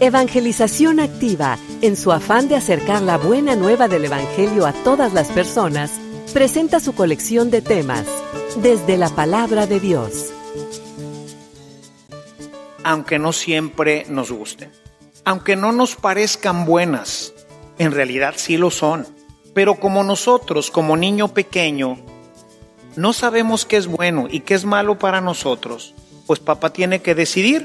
Evangelización Activa, en su afán de acercar la buena nueva del Evangelio a todas las personas, presenta su colección de temas, desde la palabra de Dios. Aunque no siempre nos gusten, aunque no nos parezcan buenas, en realidad sí lo son. Pero como nosotros, como niño pequeño, no sabemos qué es bueno y qué es malo para nosotros, pues papá tiene que decidir.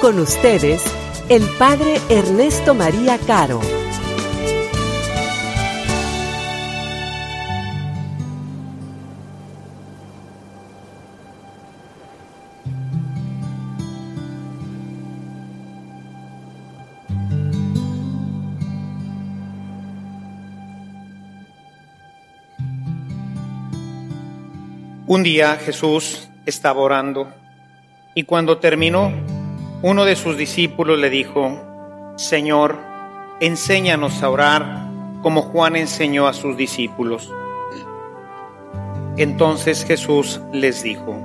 Con ustedes, el Padre Ernesto María Caro. Un día Jesús estaba orando y cuando terminó, uno de sus discípulos le dijo, Señor, enséñanos a orar como Juan enseñó a sus discípulos. Entonces Jesús les dijo,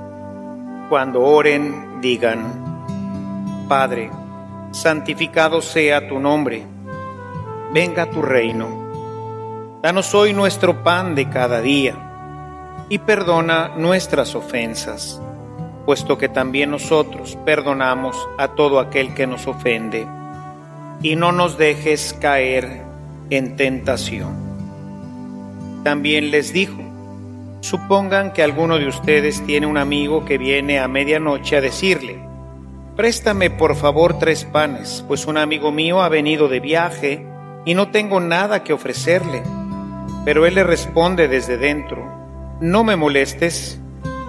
cuando oren, digan, Padre, santificado sea tu nombre, venga tu reino. Danos hoy nuestro pan de cada día y perdona nuestras ofensas, puesto que también nosotros perdonamos a todo aquel que nos ofende, y no nos dejes caer en tentación. También les dijo, supongan que alguno de ustedes tiene un amigo que viene a medianoche a decirle, préstame por favor tres panes, pues un amigo mío ha venido de viaje y no tengo nada que ofrecerle. Pero él le responde desde dentro, no me molestes,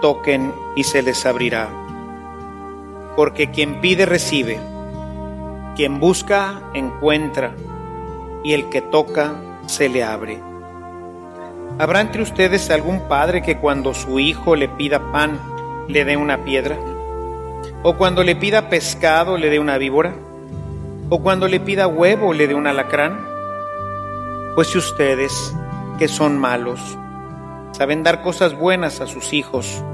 toquen y se les abrirá. Porque quien pide recibe, quien busca encuentra, y el que toca se le abre. ¿Habrá entre ustedes algún padre que cuando su hijo le pida pan le dé una piedra? ¿O cuando le pida pescado le dé una víbora? ¿O cuando le pida huevo le dé un alacrán? Pues si ustedes, que son malos, saben dar cosas buenas a sus hijos,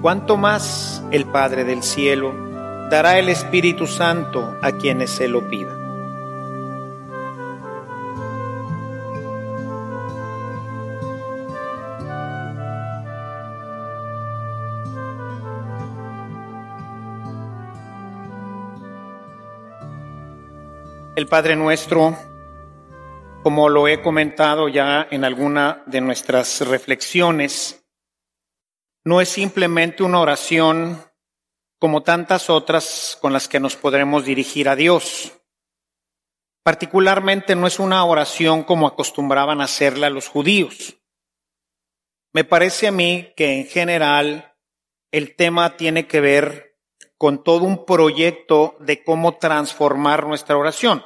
cuánto más el Padre del cielo dará el Espíritu Santo a quienes se lo pidan. El Padre nuestro como lo he comentado ya en alguna de nuestras reflexiones, no es simplemente una oración como tantas otras con las que nos podremos dirigir a Dios. Particularmente no es una oración como acostumbraban a hacerla los judíos. Me parece a mí que en general el tema tiene que ver con todo un proyecto de cómo transformar nuestra oración.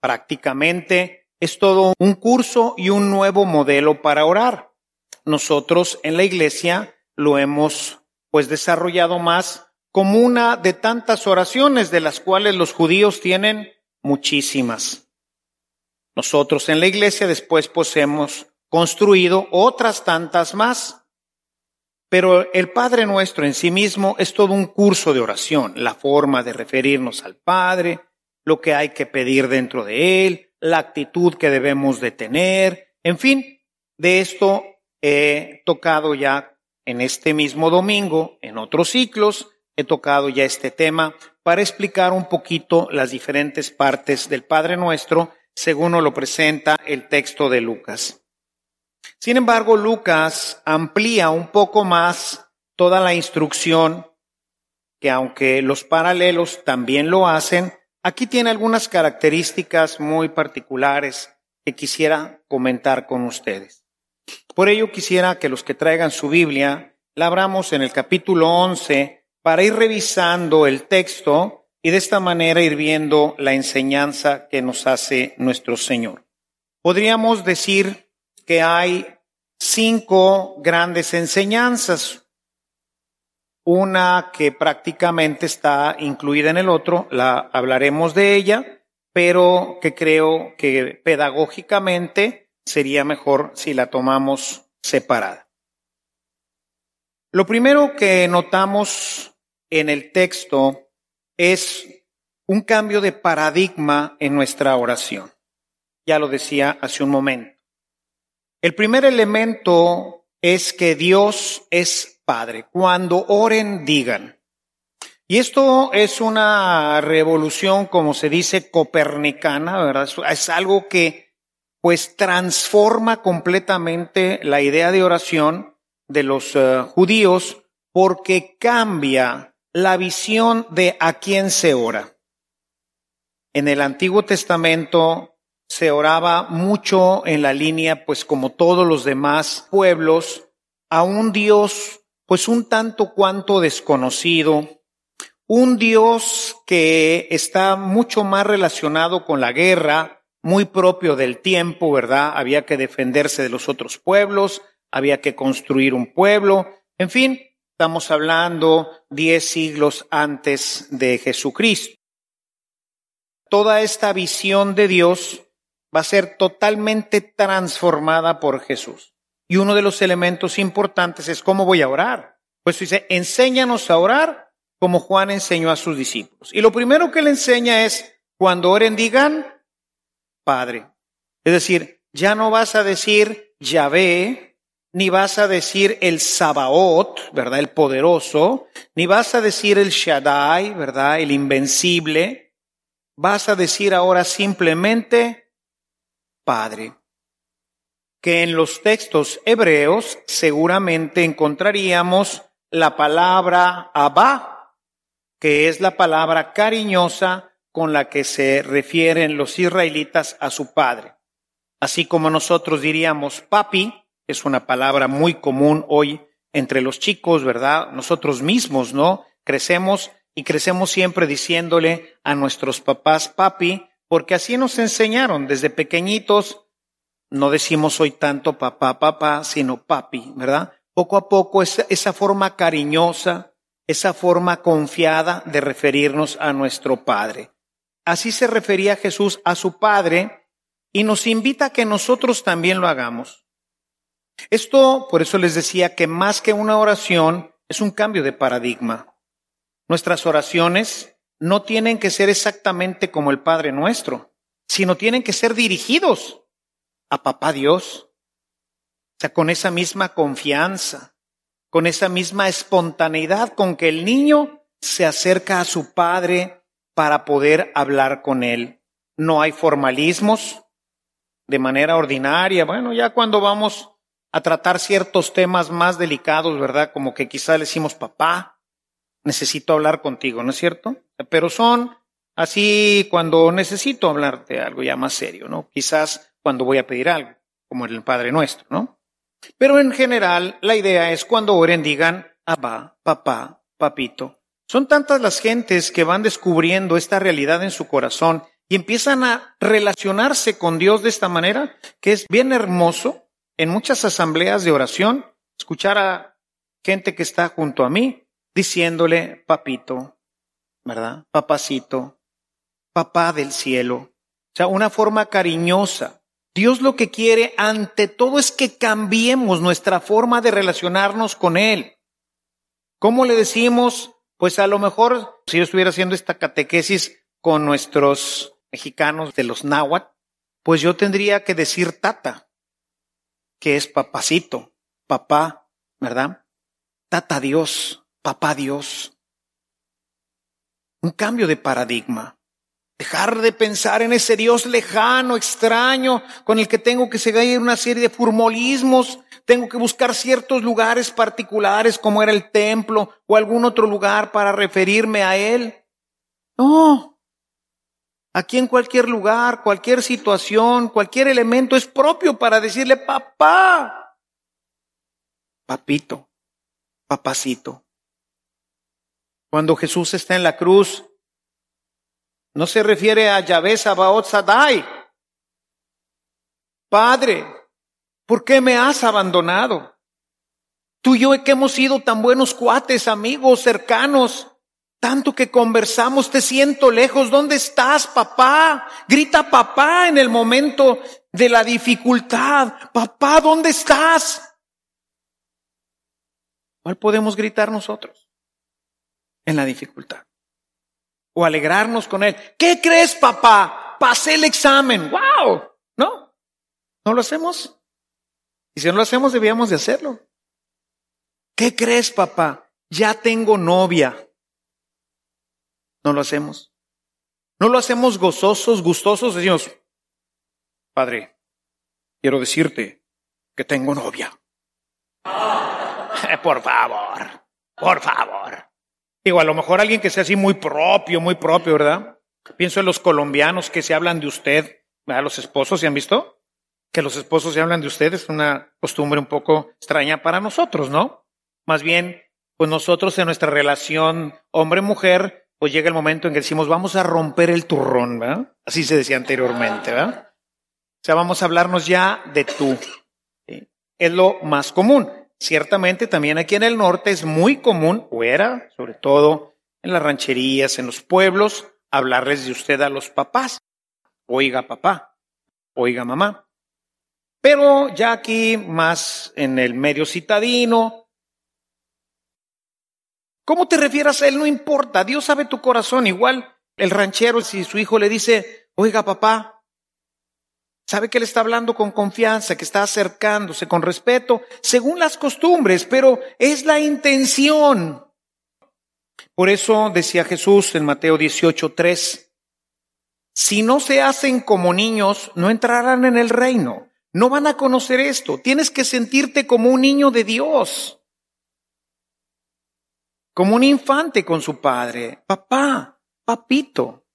Prácticamente es todo un curso y un nuevo modelo para orar. Nosotros en la iglesia lo hemos pues desarrollado más como una de tantas oraciones de las cuales los judíos tienen muchísimas. Nosotros en la iglesia después pues hemos construido otras tantas más. Pero el Padre nuestro en sí mismo es todo un curso de oración, la forma de referirnos al Padre, lo que hay que pedir dentro de Él, la actitud que debemos de tener, en fin, de esto he tocado ya en este mismo domingo, en otros ciclos, he tocado ya este tema para explicar un poquito las diferentes partes del Padre Nuestro según lo presenta el texto de Lucas. Sin embargo, Lucas amplía un poco más toda la instrucción, que aunque los paralelos también lo hacen, aquí tiene algunas características muy particulares que quisiera comentar con ustedes. Por ello quisiera que los que traigan su Biblia la abramos en el capítulo 11 para ir revisando el texto y de esta manera ir viendo la enseñanza que nos hace nuestro Señor. Podríamos decir que hay cinco grandes enseñanzas. Una que prácticamente está incluida en el otro, la hablaremos de ella, pero que creo que pedagógicamente sería mejor si la tomamos separada. Lo primero que notamos en el texto es un cambio de paradigma en nuestra oración. Ya lo decía hace un momento. El primer elemento es que Dios es Padre. Cuando oren, digan. Y esto es una revolución, como se dice, copernicana, ¿verdad? Es algo que pues transforma completamente la idea de oración de los uh, judíos porque cambia la visión de a quién se ora. En el Antiguo Testamento se oraba mucho en la línea, pues como todos los demás pueblos, a un Dios, pues un tanto cuanto desconocido, un Dios que está mucho más relacionado con la guerra, muy propio del tiempo, ¿verdad? Había que defenderse de los otros pueblos, había que construir un pueblo, en fin, Estamos hablando diez siglos antes de Jesucristo. Toda esta visión de Dios va a ser totalmente transformada por Jesús. Y uno de los elementos importantes es cómo voy a orar. Pues dice, enséñanos a orar como Juan enseñó a sus discípulos. Y lo primero que le enseña es, cuando oren digan, Padre. Es decir, ya no vas a decir Yahvé, ni vas a decir el Sabaoth, ¿verdad? El poderoso, ni vas a decir el Shaddai, ¿verdad? El invencible. Vas a decir ahora simplemente Padre. Que en los textos hebreos seguramente encontraríamos la palabra Abba, que es la palabra cariñosa con la que se refieren los israelitas a su padre. Así como nosotros diríamos papi, es una palabra muy común hoy entre los chicos, ¿verdad? Nosotros mismos, ¿no? Crecemos y crecemos siempre diciéndole a nuestros papás papi, porque así nos enseñaron desde pequeñitos. No decimos hoy tanto papá, papá, sino papi, ¿verdad? Poco a poco esa, esa forma cariñosa, esa forma confiada de referirnos a nuestro Padre. Así se refería Jesús a su Padre y nos invita a que nosotros también lo hagamos. Esto, por eso les decía que más que una oración, es un cambio de paradigma. Nuestras oraciones no tienen que ser exactamente como el Padre nuestro, sino tienen que ser dirigidos a Papá Dios. O sea, con esa misma confianza, con esa misma espontaneidad con que el niño se acerca a su Padre para poder hablar con él. No hay formalismos de manera ordinaria. Bueno, ya cuando vamos a tratar ciertos temas más delicados, ¿verdad? Como que quizá le decimos, papá, necesito hablar contigo, ¿no es cierto? Pero son así cuando necesito hablar de algo ya más serio, ¿no? Quizás cuando voy a pedir algo, como en el Padre Nuestro, ¿no? Pero en general, la idea es cuando oren digan, abba, papá, papito. Son tantas las gentes que van descubriendo esta realidad en su corazón y empiezan a relacionarse con Dios de esta manera, que es bien hermoso en muchas asambleas de oración escuchar a gente que está junto a mí diciéndole, papito, ¿verdad? Papacito, papá del cielo. O sea, una forma cariñosa. Dios lo que quiere ante todo es que cambiemos nuestra forma de relacionarnos con Él. ¿Cómo le decimos? Pues a lo mejor, si yo estuviera haciendo esta catequesis con nuestros mexicanos de los náhuatl, pues yo tendría que decir tata que es papacito, papá, ¿verdad? tata Dios, papá Dios. Un cambio de paradigma. Dejar de pensar en ese Dios lejano, extraño, con el que tengo que seguir una serie de formalismos, tengo que buscar ciertos lugares particulares como era el templo o algún otro lugar para referirme a Él. No. Aquí en cualquier lugar, cualquier situación, cualquier elemento es propio para decirle papá, papito, papacito. Cuando Jesús está en la cruz, no se refiere a Yahvé Sabaoth Sadai. Padre, ¿por qué me has abandonado? Tú y yo que hemos sido tan buenos cuates, amigos, cercanos, tanto que conversamos, te siento lejos. ¿Dónde estás, papá? Grita papá en el momento de la dificultad. Papá, ¿dónde estás? ¿Cuál podemos gritar nosotros? En la dificultad o alegrarnos con él. ¿Qué crees, papá? Pasé el examen. ¡Wow! ¿No? ¿No lo hacemos? Y si no lo hacemos, debíamos de hacerlo. ¿Qué crees, papá? Ya tengo novia. No lo hacemos. No lo hacemos gozosos, gustosos. Decimos, Padre, quiero decirte que tengo novia. por favor, por favor. Digo, a lo mejor alguien que sea así muy propio, muy propio, ¿verdad? Pienso en los colombianos que se hablan de usted, ¿verdad? Los esposos, ¿se han visto? Que los esposos se hablan de usted es una costumbre un poco extraña para nosotros, ¿no? Más bien, pues nosotros en nuestra relación hombre-mujer, pues llega el momento en que decimos, vamos a romper el turrón, ¿verdad? Así se decía anteriormente, ¿verdad? O sea, vamos a hablarnos ya de tú. Es lo más común. Ciertamente también aquí en el norte es muy común, o era, sobre todo en las rancherías, en los pueblos, hablarles de usted a los papás. Oiga papá, oiga mamá. Pero ya aquí más en el medio citadino, ¿cómo te refieras a él? No importa, Dios sabe tu corazón. Igual el ranchero, si su hijo le dice, oiga papá, Sabe que él está hablando con confianza, que está acercándose con respeto, según las costumbres, pero es la intención. Por eso decía Jesús en Mateo 18:3, si no se hacen como niños, no entrarán en el reino. No van a conocer esto. Tienes que sentirte como un niño de Dios. Como un infante con su padre. Papá, papito.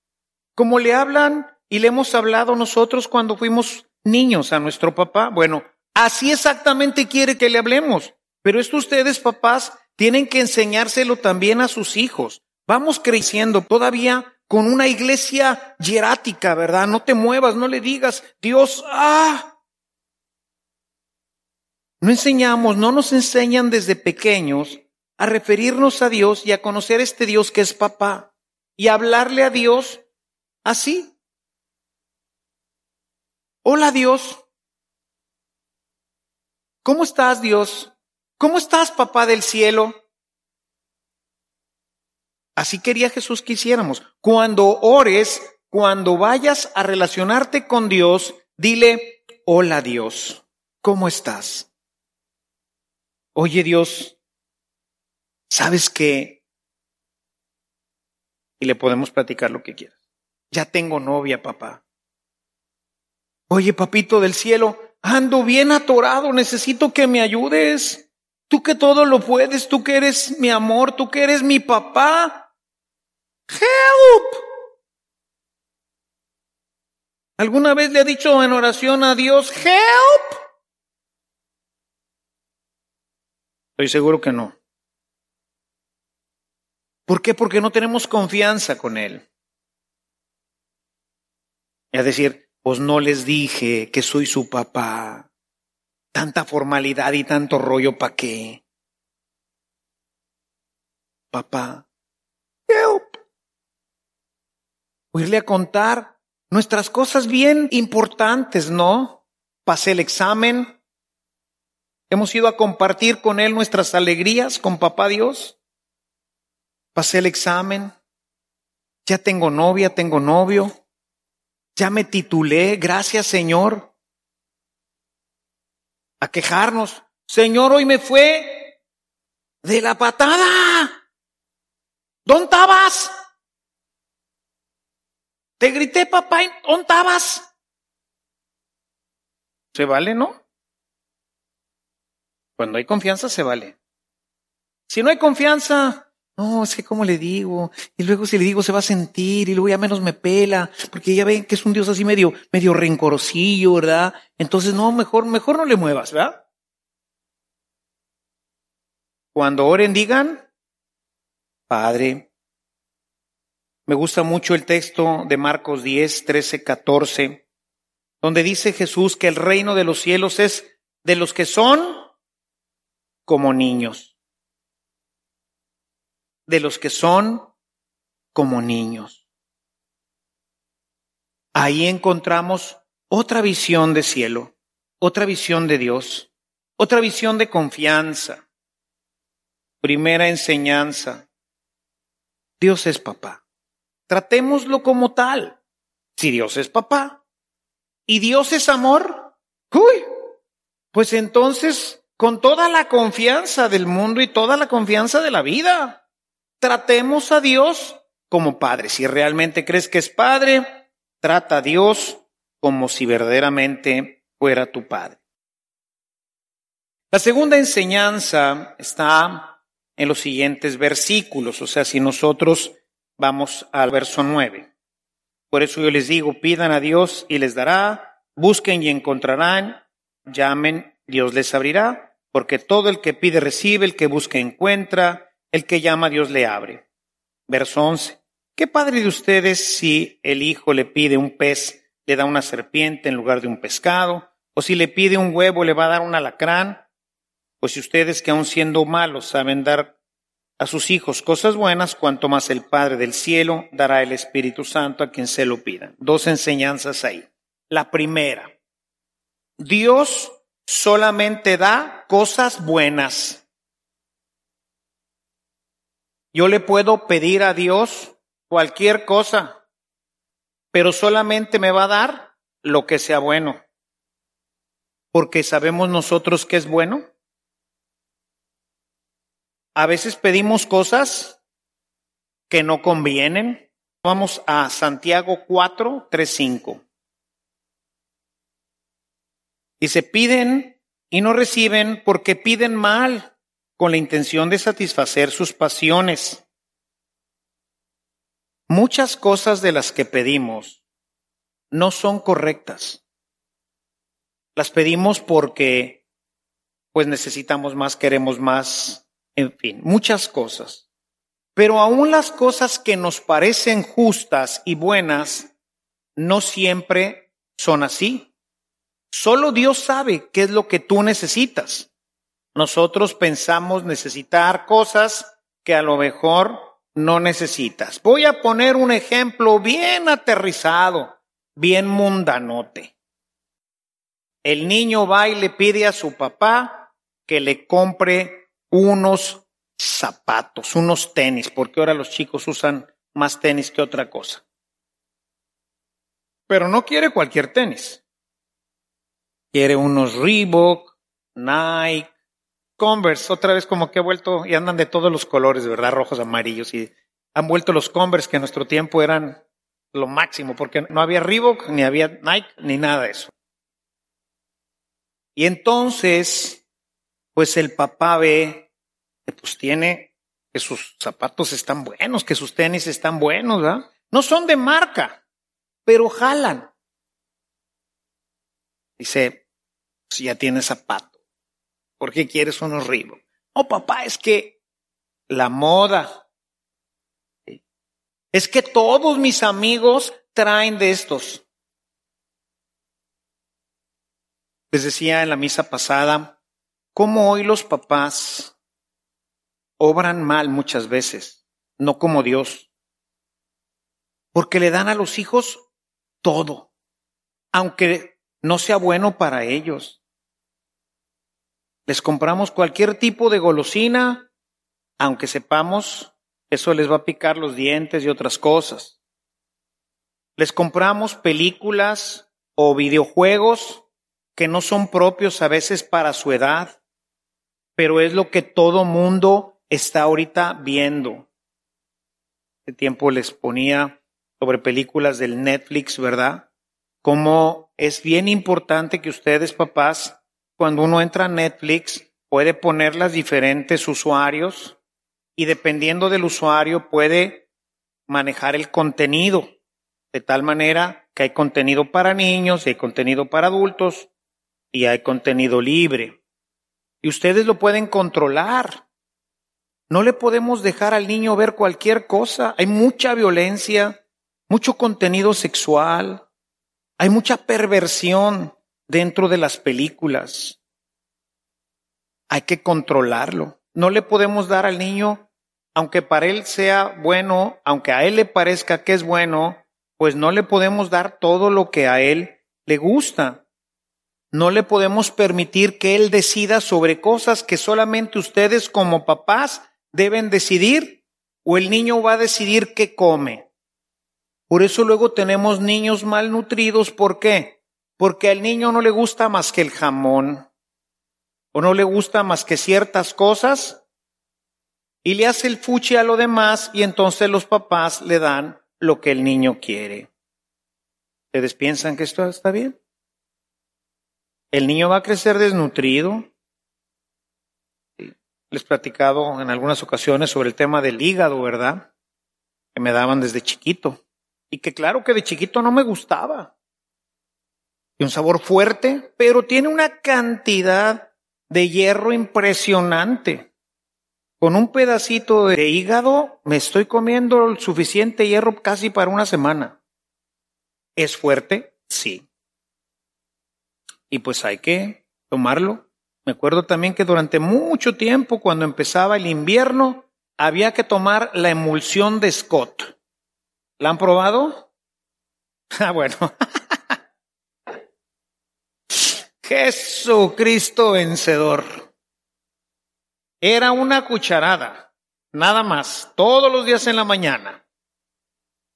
Como le hablan y le hemos hablado nosotros cuando fuimos niños a nuestro papá. Bueno, así exactamente quiere que le hablemos. Pero esto ustedes, papás, tienen que enseñárselo también a sus hijos. Vamos creciendo todavía con una iglesia hierática, ¿verdad? No te muevas, no le digas, Dios, ah. No enseñamos, no nos enseñan desde pequeños a referirnos a Dios y a conocer este Dios que es papá y a hablarle a Dios así, Hola Dios. ¿Cómo estás Dios? ¿Cómo estás papá del cielo? Así quería Jesús que hiciéramos. Cuando ores, cuando vayas a relacionarte con Dios, dile, hola Dios, ¿cómo estás? Oye Dios, ¿sabes qué? Y le podemos platicar lo que quieras. Ya tengo novia, papá. Oye, papito del cielo, ando bien atorado, necesito que me ayudes. Tú que todo lo puedes, tú que eres mi amor, tú que eres mi papá. Help. ¿Alguna vez le ha dicho en oración a Dios, help? Estoy seguro que no. ¿Por qué? Porque no tenemos confianza con Él. Es decir, pues no les dije que soy su papá. Tanta formalidad y tanto rollo para qué. Papá, help. Oírle a contar nuestras cosas bien importantes, ¿no? Pasé el examen. Hemos ido a compartir con él nuestras alegrías con papá Dios. Pasé el examen. Ya tengo novia, tengo novio. Ya me titulé, gracias Señor. A quejarnos. Señor, hoy me fue de la patada. ¿Dónde estabas? Te grité, papá, ¿dónde estabas? ¿Se vale, no? Cuando hay confianza, se vale. Si no hay confianza, no, es que cómo le digo, y luego si le digo se va a sentir, y luego ya menos me pela, porque ya ven que es un Dios así medio, medio rencorosillo, ¿verdad? Entonces, no, mejor, mejor no le muevas, ¿verdad? Cuando oren, digan, Padre. Me gusta mucho el texto de Marcos 10, 13, 14, donde dice Jesús que el reino de los cielos es de los que son como niños. De los que son como niños. Ahí encontramos otra visión de cielo, otra visión de Dios, otra visión de confianza. Primera enseñanza. Dios es papá. Tratémoslo como tal. Si Dios es papá y Dios es amor, uy, pues entonces con toda la confianza del mundo y toda la confianza de la vida. Tratemos a Dios como Padre. Si realmente crees que es Padre, trata a Dios como si verdaderamente fuera tu Padre. La segunda enseñanza está en los siguientes versículos, o sea, si nosotros vamos al verso nueve. Por eso yo les digo, pidan a Dios y les dará, busquen y encontrarán, llamen, Dios les abrirá porque todo el que pide recibe, el que busca encuentra, el que llama Dios le abre. Verso 11. ¿Qué padre de ustedes si el hijo le pide un pez, le da una serpiente en lugar de un pescado? ¿O si le pide un huevo, le va a dar un alacrán? Pues si ustedes que aun siendo malos saben dar a sus hijos cosas buenas, cuanto más el Padre del cielo dará el Espíritu Santo a quien se lo pida. Dos enseñanzas ahí. La primera, Dios solamente da cosas buenas. Yo le puedo pedir a Dios cualquier cosa, pero solamente me va a dar lo que sea bueno. Porque sabemos nosotros que es bueno. A veces pedimos cosas que no convienen. Vamos a Santiago 4, 3, 5. Y se piden y no reciben porque piden mal con la intención de satisfacer sus pasiones. Muchas cosas de las que pedimos no son correctas. Las pedimos porque pues necesitamos más, queremos más, en fin, muchas cosas. Pero aún las cosas que nos parecen justas y buenas no siempre son así. Solo Dios sabe qué es lo que tú necesitas. Nosotros pensamos necesitar cosas que a lo mejor no necesitas. Voy a poner un ejemplo bien aterrizado, bien mundanote. El niño va y le pide a su papá que le compre unos zapatos, unos tenis, porque ahora los chicos usan más tenis que otra cosa. Pero no quiere cualquier tenis quiere unos Reebok, Nike, Converse, otra vez como que ha vuelto y andan de todos los colores, ¿verdad? Rojos, amarillos y han vuelto los Converse que en nuestro tiempo eran lo máximo porque no había Reebok, ni había Nike, ni nada de eso. Y entonces, pues el papá ve que pues tiene, que sus zapatos están buenos, que sus tenis están buenos, ¿verdad? No son de marca, pero jalan. Dice, si ya tienes zapato? ¿Por qué quieres unos Reebok? Oh, papá, es que la moda. Es que todos mis amigos traen de estos. Les decía en la misa pasada, cómo hoy los papás obran mal muchas veces, no como Dios, porque le dan a los hijos todo, aunque no sea bueno para ellos. Les compramos cualquier tipo de golosina, aunque sepamos eso les va a picar los dientes y otras cosas. Les compramos películas o videojuegos que no son propios a veces para su edad, pero es lo que todo mundo está ahorita viendo. Este tiempo les ponía sobre películas del Netflix, ¿verdad? Como es bien importante que ustedes, papás, cuando uno entra a Netflix, puede poner las diferentes usuarios y dependiendo del usuario puede manejar el contenido de tal manera que hay contenido para niños, hay contenido para adultos y hay contenido libre. Y ustedes lo pueden controlar. No le podemos dejar al niño ver cualquier cosa. Hay mucha violencia, mucho contenido sexual, hay mucha perversión dentro de las películas. Hay que controlarlo. No le podemos dar al niño, aunque para él sea bueno, aunque a él le parezca que es bueno, pues no le podemos dar todo lo que a él le gusta. No le podemos permitir que él decida sobre cosas que solamente ustedes como papás deben decidir o el niño va a decidir qué come. Por eso luego tenemos niños malnutridos. ¿Por qué? Porque al niño no le gusta más que el jamón o no le gusta más que ciertas cosas y le hace el fuchi a lo demás y entonces los papás le dan lo que el niño quiere. ¿Ustedes piensan que esto está bien? El niño va a crecer desnutrido. Les he platicado en algunas ocasiones sobre el tema del hígado, ¿verdad? Que me daban desde chiquito. Y que claro que de chiquito no me gustaba. Y un sabor fuerte, pero tiene una cantidad de hierro impresionante. Con un pedacito de hígado me estoy comiendo el suficiente hierro casi para una semana. ¿Es fuerte? Sí. Y pues hay que tomarlo. Me acuerdo también que durante mucho tiempo, cuando empezaba el invierno, había que tomar la emulsión de Scott. ¿La han probado? Ah, bueno. Jesucristo vencedor. Era una cucharada, nada más, todos los días en la mañana.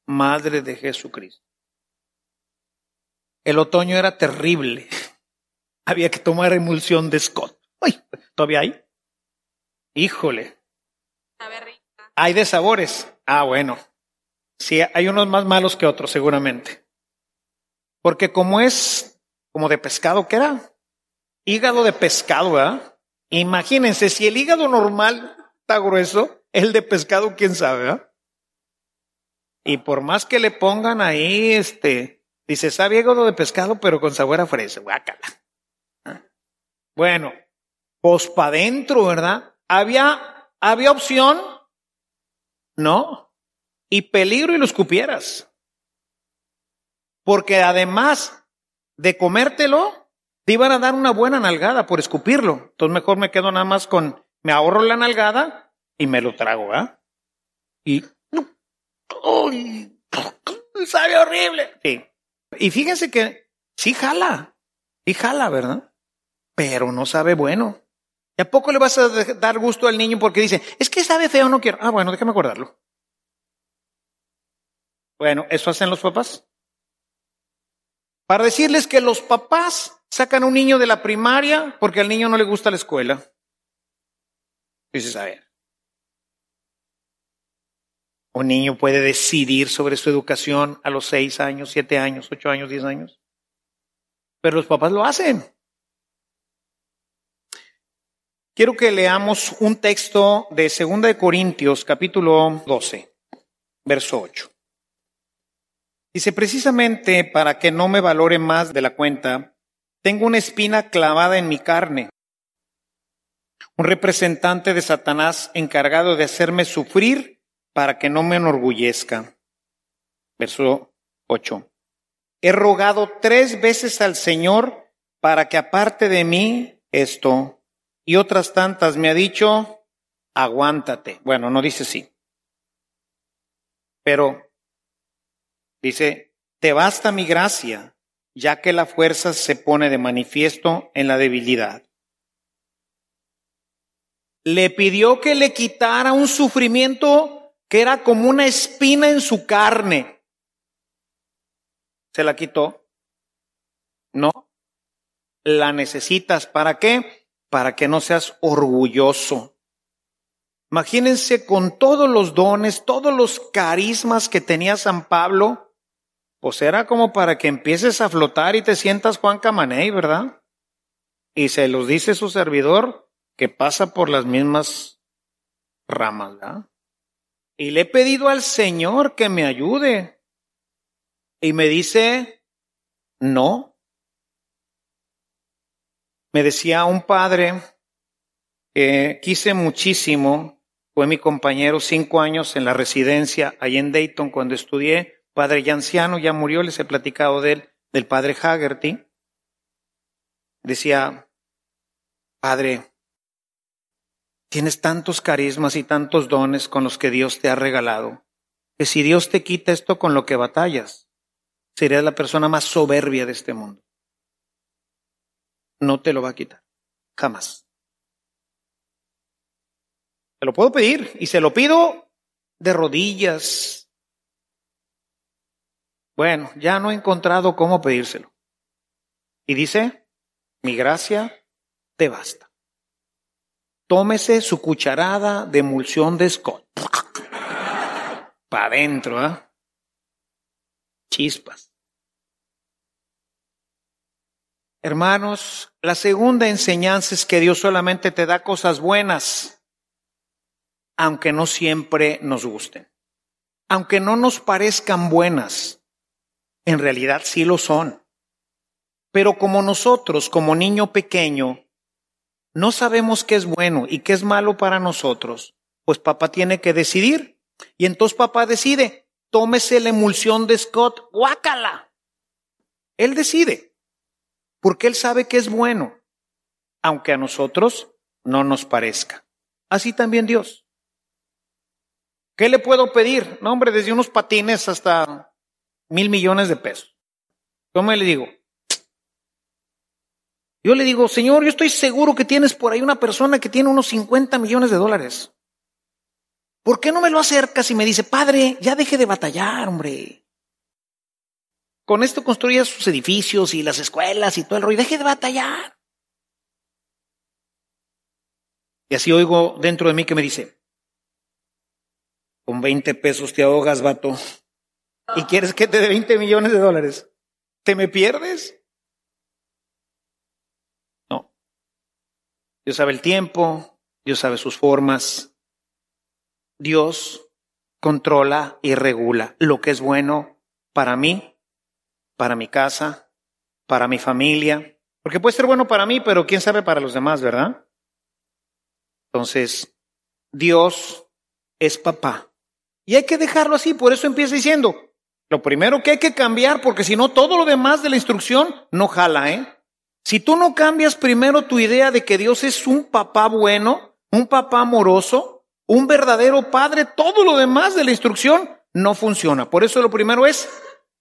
Madre de Jesucristo. El otoño era terrible. Había que tomar emulsión de Scott. Ay, ¿todavía hay? Híjole. Hay de sabores. Ah, bueno. Sí, hay unos más malos que otros, seguramente. Porque como es como de pescado, ¿qué era? Hígado de pescado, ¿verdad? Imagínense, si el hígado normal está grueso, el de pescado, quién sabe, ¿verdad? Y por más que le pongan ahí, este, dice, sabe hígado de pescado, pero con sabor a fresa, guácala. Bueno, pues para adentro, ¿verdad? Había, había opción, ¿no? Y peligro y lo escupieras. Porque además de comértelo, te iban a dar una buena nalgada por escupirlo. Entonces mejor me quedo nada más con, me ahorro la nalgada y me lo trago, ¿ah? Y, uy, sabe horrible. Sí. Y fíjense que sí jala, sí jala, ¿verdad? Pero no sabe bueno. ¿Y a poco le vas a dar gusto al niño porque dice, es que sabe feo, no quiero? Ah, bueno, déjame acordarlo. Bueno, ¿eso hacen los papás? Para decirles que los papás Sacan a un niño de la primaria porque al niño no le gusta la escuela. Dices, a ver. Un niño puede decidir sobre su educación a los seis años, siete años, ocho años, diez años. Pero los papás lo hacen. Quiero que leamos un texto de 2 de Corintios, capítulo 12, verso 8. Dice, precisamente para que no me valore más de la cuenta, tengo una espina clavada en mi carne, un representante de Satanás encargado de hacerme sufrir para que no me enorgullezca. Verso 8. He rogado tres veces al Señor para que aparte de mí esto y otras tantas me ha dicho, aguántate. Bueno, no dice sí. Pero dice, te basta mi gracia ya que la fuerza se pone de manifiesto en la debilidad. Le pidió que le quitara un sufrimiento que era como una espina en su carne. ¿Se la quitó? No. La necesitas. ¿Para qué? Para que no seas orgulloso. Imagínense con todos los dones, todos los carismas que tenía San Pablo, pues era como para que empieces a flotar y te sientas Juan Camaney, ¿verdad? Y se los dice su servidor que pasa por las mismas ramas, ¿verdad? Y le he pedido al Señor que me ayude. Y me dice, no. Me decía un padre que quise muchísimo, fue mi compañero cinco años en la residencia ahí en Dayton cuando estudié, padre ya anciano, ya murió, les he platicado de él, del padre Haggerty. Decía, padre, tienes tantos carismas y tantos dones con los que Dios te ha regalado, que si Dios te quita esto con lo que batallas, serías la persona más soberbia de este mundo. No te lo va a quitar, jamás. Se lo puedo pedir y se lo pido de rodillas. Bueno, ya no he encontrado cómo pedírselo. Y dice, mi gracia te basta. Tómese su cucharada de emulsión de Scott. Para adentro, ¿eh? Chispas. Hermanos, la segunda enseñanza es que Dios solamente te da cosas buenas aunque no siempre nos gusten. Aunque no nos parezcan buenas, en realidad sí lo son. Pero como nosotros, como niño pequeño, no sabemos qué es bueno y qué es malo para nosotros, pues papá tiene que decidir. Y entonces papá decide, tómese la emulsión de Scott, guácala. Él decide, porque él sabe que es bueno, aunque a nosotros no nos parezca. Así también Dios. ¿Qué le puedo pedir? No, hombre, desde unos patines hasta mil millones de pesos. ¿Cómo le digo? Yo le digo, Señor, yo estoy seguro que tienes por ahí una persona que tiene unos 50 millones de dólares. ¿Por qué no me lo acercas y me dice, Padre, ya deje de batallar, hombre? Con esto construya sus edificios y las escuelas y todo el rollo. Deje de batallar. Y así oigo dentro de mí que me dice, con 20 pesos te ahogas, vato. Y quieres que te dé 20 millones de dólares. ¿Te me pierdes? No. Dios sabe el tiempo, Dios sabe sus formas. Dios controla y regula lo que es bueno para mí, para mi casa, para mi familia. Porque puede ser bueno para mí, pero quién sabe para los demás, ¿verdad? Entonces, Dios es papá. Y hay que dejarlo así, por eso empieza diciendo, lo primero que hay que cambiar, porque si no, todo lo demás de la instrucción no jala, ¿eh? Si tú no cambias primero tu idea de que Dios es un papá bueno, un papá amoroso, un verdadero padre, todo lo demás de la instrucción no funciona. Por eso lo primero es,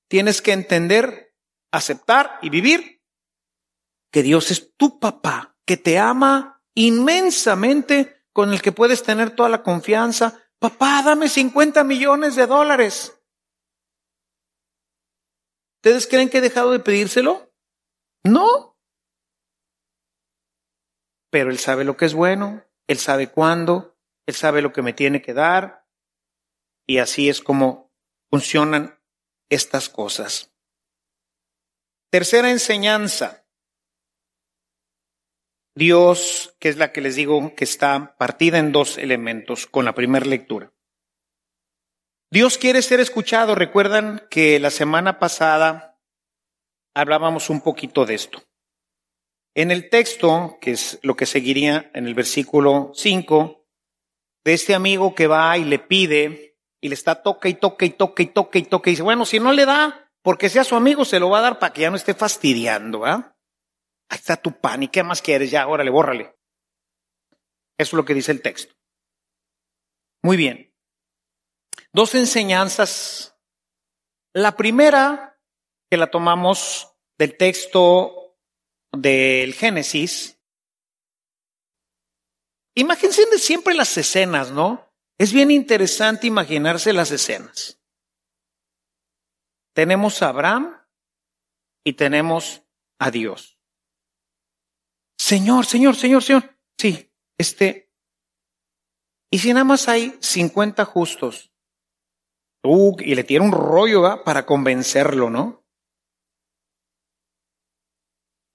tienes que entender, aceptar y vivir que Dios es tu papá, que te ama inmensamente, con el que puedes tener toda la confianza, Papá, dame 50 millones de dólares. ¿Ustedes creen que he dejado de pedírselo? No. Pero Él sabe lo que es bueno, Él sabe cuándo, Él sabe lo que me tiene que dar. Y así es como funcionan estas cosas. Tercera enseñanza. Dios, que es la que les digo que está partida en dos elementos con la primera lectura. Dios quiere ser escuchado. Recuerdan que la semana pasada hablábamos un poquito de esto. En el texto, que es lo que seguiría en el versículo 5, de este amigo que va y le pide y le está toca y toca y toca y toca y toca y dice, bueno, si no le da, porque sea su amigo, se lo va a dar para que ya no esté fastidiando, ¿ah? Ahí está tu pan. ¿Y qué más quieres? Ya, órale, bórrale. Eso es lo que dice el texto. Muy bien. Dos enseñanzas. La primera, que la tomamos del texto del Génesis. Imagínense siempre las escenas, ¿no? Es bien interesante imaginarse las escenas. Tenemos a Abraham y tenemos a Dios. Señor, Señor, Señor, Señor. Sí, este, ¿Y si nada más hay 50 justos? Uh, y le tiene un rollo para convencerlo, ¿no?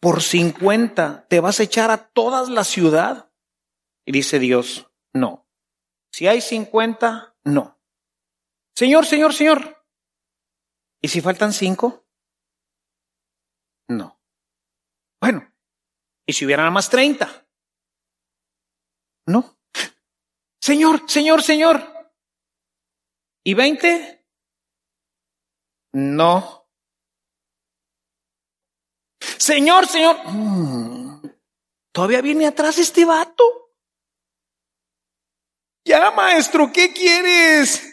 Por 50 te vas a echar a toda la ciudad. Y dice Dios, no. Si hay 50, no. Señor, Señor, Señor. ¿Y si faltan cinco? No. Bueno, ¿y si hubieran más 30? No. Señor, Señor, Señor. ¿Y 20? No. Señor, Señor. Mm, todavía viene atrás este vato. Ya, maestro, ¿qué quieres?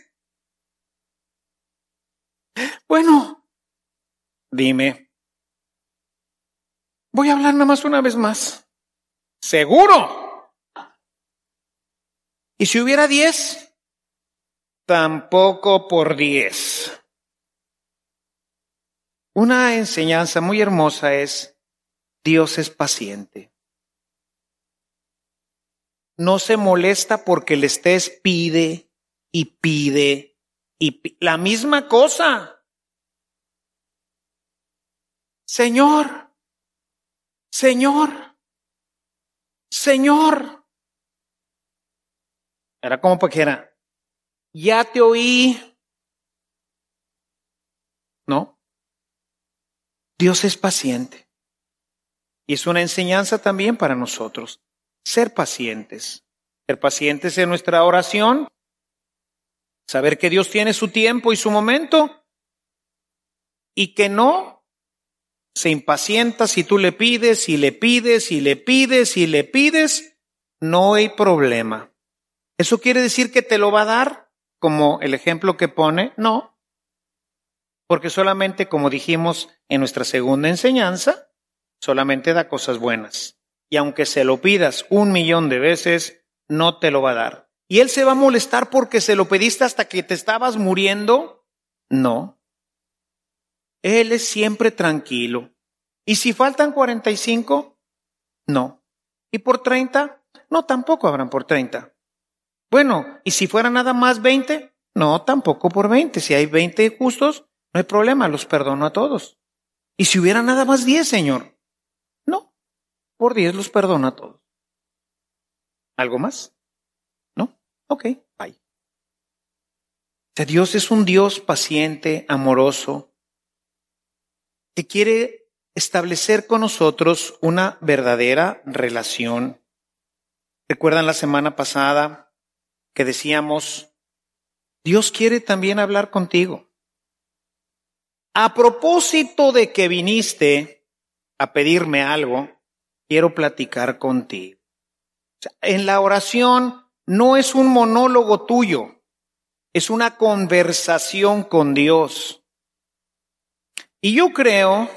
Bueno, dime. Voy a hablar nada más una vez más. ¿Seguro? ¿Y si hubiera diez? Tampoco por diez. Una enseñanza muy hermosa es, Dios es paciente. No se molesta porque le estés pide y pide y la misma cosa. Señor, Señor, Señor. Era como porque era, ya te oí. ¿No? Dios es paciente. Y es una enseñanza también para nosotros. Ser pacientes. Ser pacientes en nuestra oración. Saber que Dios tiene su tiempo y su momento. Y que no se impacienta si tú le pides y le pides y le pides y le pides. No hay problema. ¿Eso quiere decir que te lo va a dar? Como el ejemplo que pone. No. Porque solamente, como dijimos en nuestra segunda enseñanza, solamente da cosas buenas. Y aunque se lo pidas un millón de veces, no te lo va a dar. ¿Y él se va a molestar porque se lo pediste hasta que te estabas muriendo? No. Él es siempre tranquilo. ¿Y si faltan 45? No. ¿Y por 30? No, tampoco habrán por 30. Bueno, ¿y si fuera nada más 20? No, tampoco por 20. Si hay 20 justos, no hay problema, los perdono a todos. ¿Y si hubiera nada más diez, Señor? No, por diez los perdono a todos. ¿Algo más? ¿No? Ok, bye. O Dios es un Dios paciente, amoroso, que quiere establecer con nosotros una verdadera relación. ¿Recuerdan la semana pasada que decíamos, Dios quiere también hablar contigo? A propósito de que viniste a pedirme algo, quiero platicar contigo. en la oración no es un monólogo tuyo, es una conversación con Dios. Y yo creo,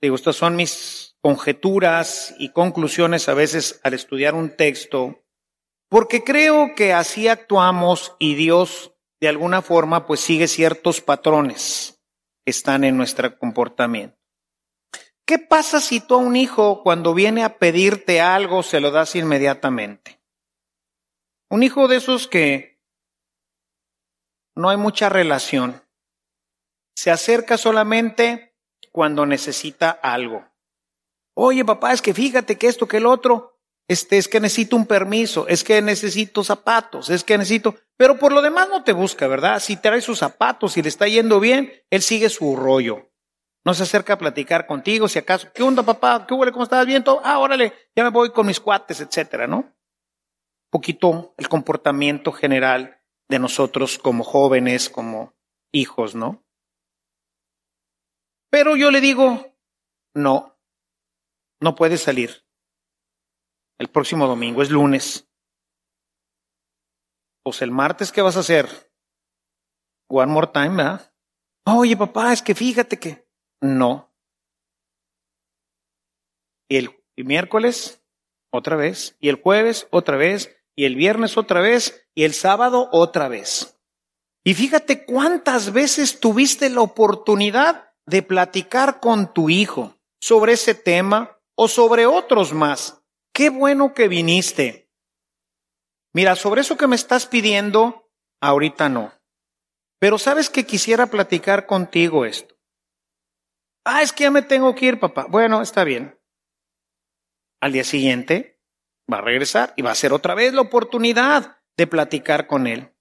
digo, estas son mis conjeturas y conclusiones a veces al estudiar un texto, porque creo que así actuamos y Dios de alguna forma pues sigue ciertos patrones están en nuestro comportamiento. ¿Qué pasa si tú a un hijo cuando viene a pedirte algo se lo das inmediatamente? Un hijo de esos que no hay mucha relación. Se acerca solamente cuando necesita algo. Oye, papá, es que fíjate que esto, que el otro, este, es que necesito un permiso, es que necesito zapatos, es que necesito, pero por lo demás no te busca, ¿verdad? Si trae sus zapatos y le está yendo bien, él sigue su rollo. No se acerca a platicar contigo, si acaso, ¿qué onda, papá? ¿Qué huele? ¿Cómo estás? ¿Bien? Todo? Ah, órale, ya me voy con mis cuates, etcétera, ¿no? Poquito el comportamiento general de nosotros como jóvenes, como hijos, ¿no? Pero yo le digo, no, no puedes salir el próximo domingo, es lunes. Pues el martes, ¿qué vas a hacer? One more time, ¿verdad? Oye, papá, es que fíjate que no. Y el miércoles, otra vez. Y el jueves, otra vez. Y el viernes, otra vez. Y el sábado, otra vez. Y fíjate cuántas veces tuviste la oportunidad de platicar con tu hijo sobre ese tema o sobre otros más. Qué bueno que viniste. mira, sobre eso que me estás pidiendo, ahorita no. Pero sabes que quisiera platicar contigo esto. Ah, es que ya me tengo que ir, papá. Bueno, está bien. Al día siguiente va a regresar y va a ser otra vez la oportunidad de platicar con él.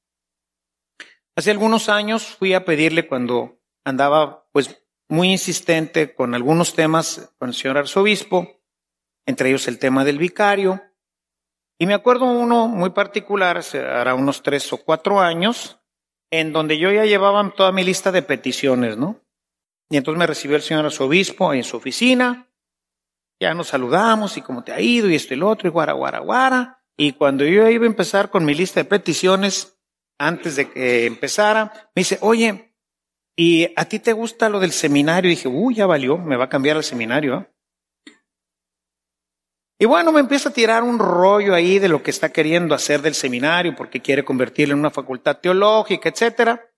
Hace algunos años fui a pedirle cuando andaba pues muy insistente con algunos temas con el señor arzobispo, entre ellos el tema del vicario. Y me acuerdo uno muy particular, hará unos tres o cuatro años, en donde yo ya llevaba toda mi lista de peticiones, ¿no? Y entonces me recibió el señor arzobispo en su oficina, ya nos saludamos y cómo te ha ido y esto y lo otro y guara, guara, guara. Y cuando yo iba a empezar con mi lista de peticiones, antes de que empezara, me dice, oye, ¿y a ti te gusta lo del seminario? Y dije, uy, ya valió, me va a cambiar el seminario. ¿eh? Y bueno, me empieza a tirar un rollo ahí de lo que está queriendo hacer del seminario, porque quiere convertirlo en una facultad teológica, etcétera.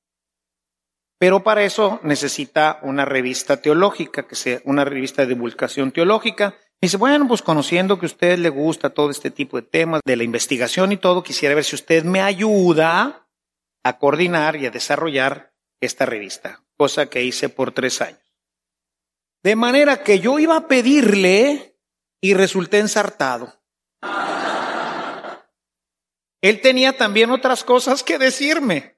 Pero para eso necesita una revista teológica, que sea una revista de divulgación teológica. Y dice, bueno, pues conociendo que a usted le gusta todo este tipo de temas, de la investigación y todo, quisiera ver si usted me ayuda a coordinar y a desarrollar esta revista, cosa que hice por tres años. De manera que yo iba a pedirle y resulté ensartado. Él tenía también otras cosas que decirme.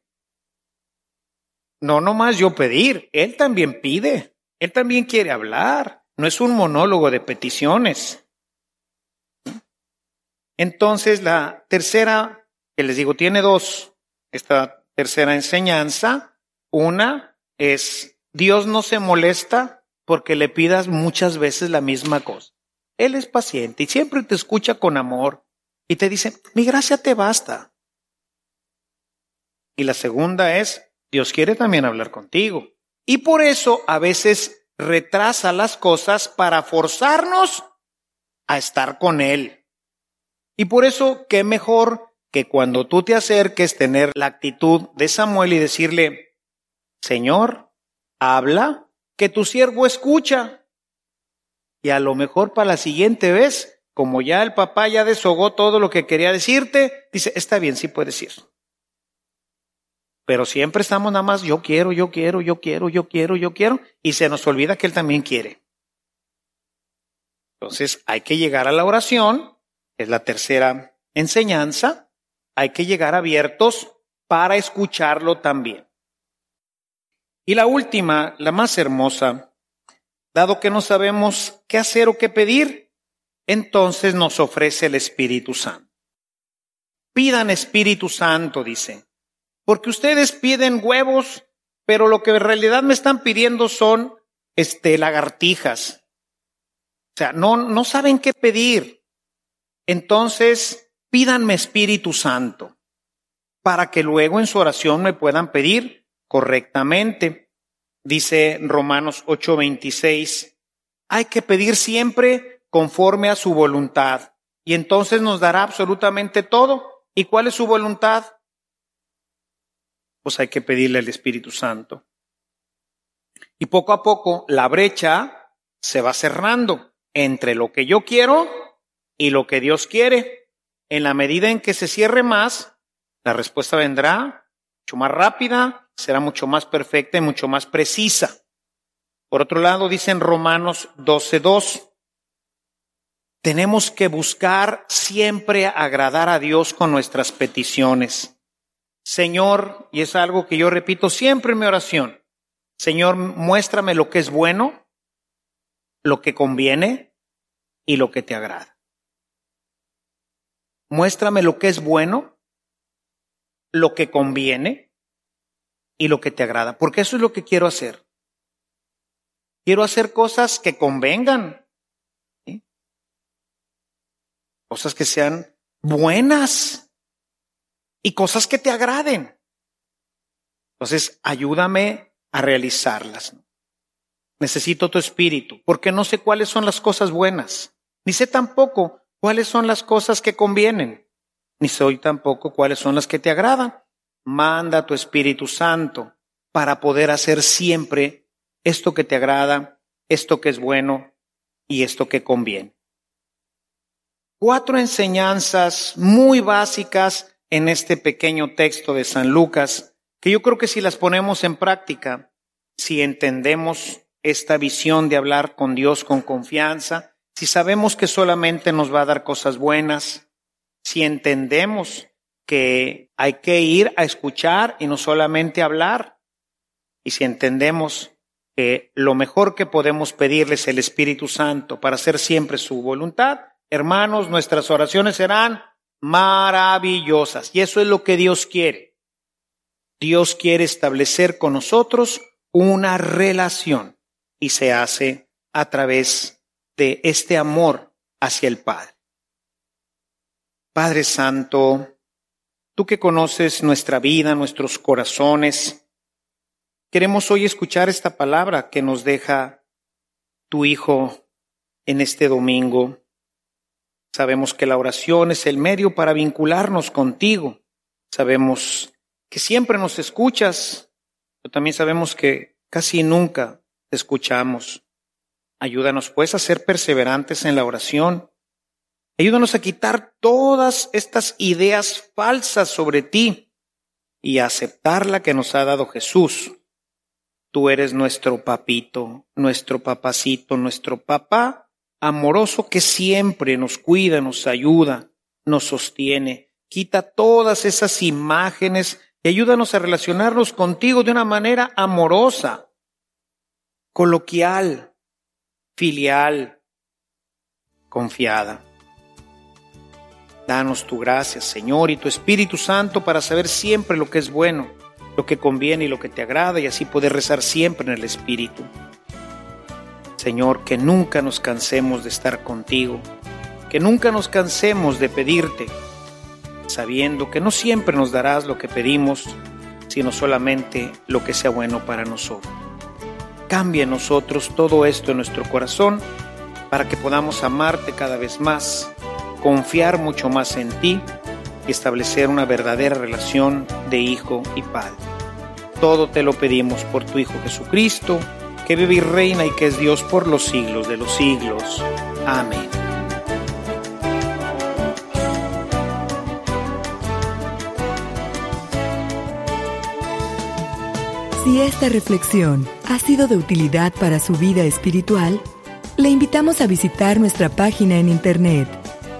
No nomás yo pedir, él también pide, él también quiere hablar, no es un monólogo de peticiones. Entonces la tercera, que les digo, tiene dos, esta tercera enseñanza, una es, Dios no se molesta porque le pidas muchas veces la misma cosa. Él es paciente y siempre te escucha con amor y te dice, mi gracia te basta. Y la segunda es, Dios quiere también hablar contigo. Y por eso a veces retrasa las cosas para forzarnos a estar con Él. Y por eso, qué mejor que cuando tú te acerques tener la actitud de Samuel y decirle, Señor, habla, que tu siervo escucha. Y a lo mejor para la siguiente vez, como ya el papá ya deshogó todo lo que quería decirte, dice, está bien, sí puedes ir. Pero siempre estamos nada más, yo quiero, yo quiero, yo quiero, yo quiero, yo quiero, y se nos olvida que Él también quiere. Entonces hay que llegar a la oración, es la tercera enseñanza, hay que llegar abiertos para escucharlo también. Y la última, la más hermosa, Dado que no sabemos qué hacer o qué pedir, entonces nos ofrece el Espíritu Santo. Pidan Espíritu Santo, dice, porque ustedes piden huevos, pero lo que en realidad me están pidiendo son este lagartijas. O sea, no, no saben qué pedir. Entonces, pídanme Espíritu Santo para que luego en su oración me puedan pedir correctamente. Dice Romanos 8:26, hay que pedir siempre conforme a su voluntad y entonces nos dará absolutamente todo. ¿Y cuál es su voluntad? Pues hay que pedirle al Espíritu Santo. Y poco a poco la brecha se va cerrando entre lo que yo quiero y lo que Dios quiere. En la medida en que se cierre más, la respuesta vendrá mucho más rápida, será mucho más perfecta y mucho más precisa. Por otro lado, dice en Romanos 12.2, tenemos que buscar siempre agradar a Dios con nuestras peticiones. Señor, y es algo que yo repito siempre en mi oración, Señor, muéstrame lo que es bueno, lo que conviene y lo que te agrada. Muéstrame lo que es bueno, lo que conviene y lo que te agrada, porque eso es lo que quiero hacer. Quiero hacer cosas que convengan, cosas que sean buenas y cosas que te agraden. Entonces, ayúdame a realizarlas. Necesito tu espíritu, porque no sé cuáles son las cosas buenas, ni sé tampoco cuáles son las cosas que convienen, ni sé tampoco cuáles son las que te agradan manda tu Espíritu Santo para poder hacer siempre esto que te agrada, esto que es bueno y esto que conviene. cuatro enseñanzas muy básicas en este pequeño texto de San Lucas, que yo creo que si las ponemos en práctica, si entendemos esta visión de hablar con Dios con confianza, si sabemos que solamente nos va a dar cosas buenas, si entendemos que hay que ir a escuchar y no solamente hablar, y si entendemos que lo mejor que podemos pedirle es el Espíritu Santo para hacer siempre su voluntad, hermanos, nuestras oraciones serán maravillosas. Y eso es lo que Dios quiere. Dios quiere establecer con nosotros una relación y se hace a través de este amor hacia el Padre. Padre Santo, tú que conoces nuestra vida, nuestros corazones, queremos hoy escuchar esta palabra que nos deja tu Hijo en este domingo. Sabemos que la oración es el medio para vincularnos contigo. Sabemos que siempre nos escuchas, pero también sabemos que casi nunca te escuchamos. Ayúdanos pues a ser perseverantes en la oración. Ayúdanos a quitar todas estas ideas falsas sobre ti y a aceptar la que nos ha dado Jesús. Tú eres nuestro papito, nuestro papacito, nuestro papá amoroso que siempre nos cuida, nos ayuda, nos sostiene. Quita todas esas imágenes y ayúdanos a relacionarnos contigo de una manera amorosa, coloquial, filial, confiada. Danos tu gracia, Señor, y tu Espíritu Santo para saber siempre lo que es bueno, lo que conviene y lo que te agrada y así poder rezar siempre en el Espíritu. Señor, que nunca nos cansemos de estar contigo, que nunca nos cansemos de pedirte, sabiendo que no siempre nos darás lo que pedimos, sino solamente lo que sea bueno para nosotros. Cambia en nosotros todo esto en nuestro corazón para que podamos amarte cada vez más, confiar mucho más en ti y establecer una verdadera relación de hijo y padre. Todo te lo pedimos por tu Hijo Jesucristo, que vive y reina y que es Dios por los siglos de los siglos. Amén. Si esta reflexión ha sido de utilidad para su vida espiritual, le invitamos a visitar nuestra página en internet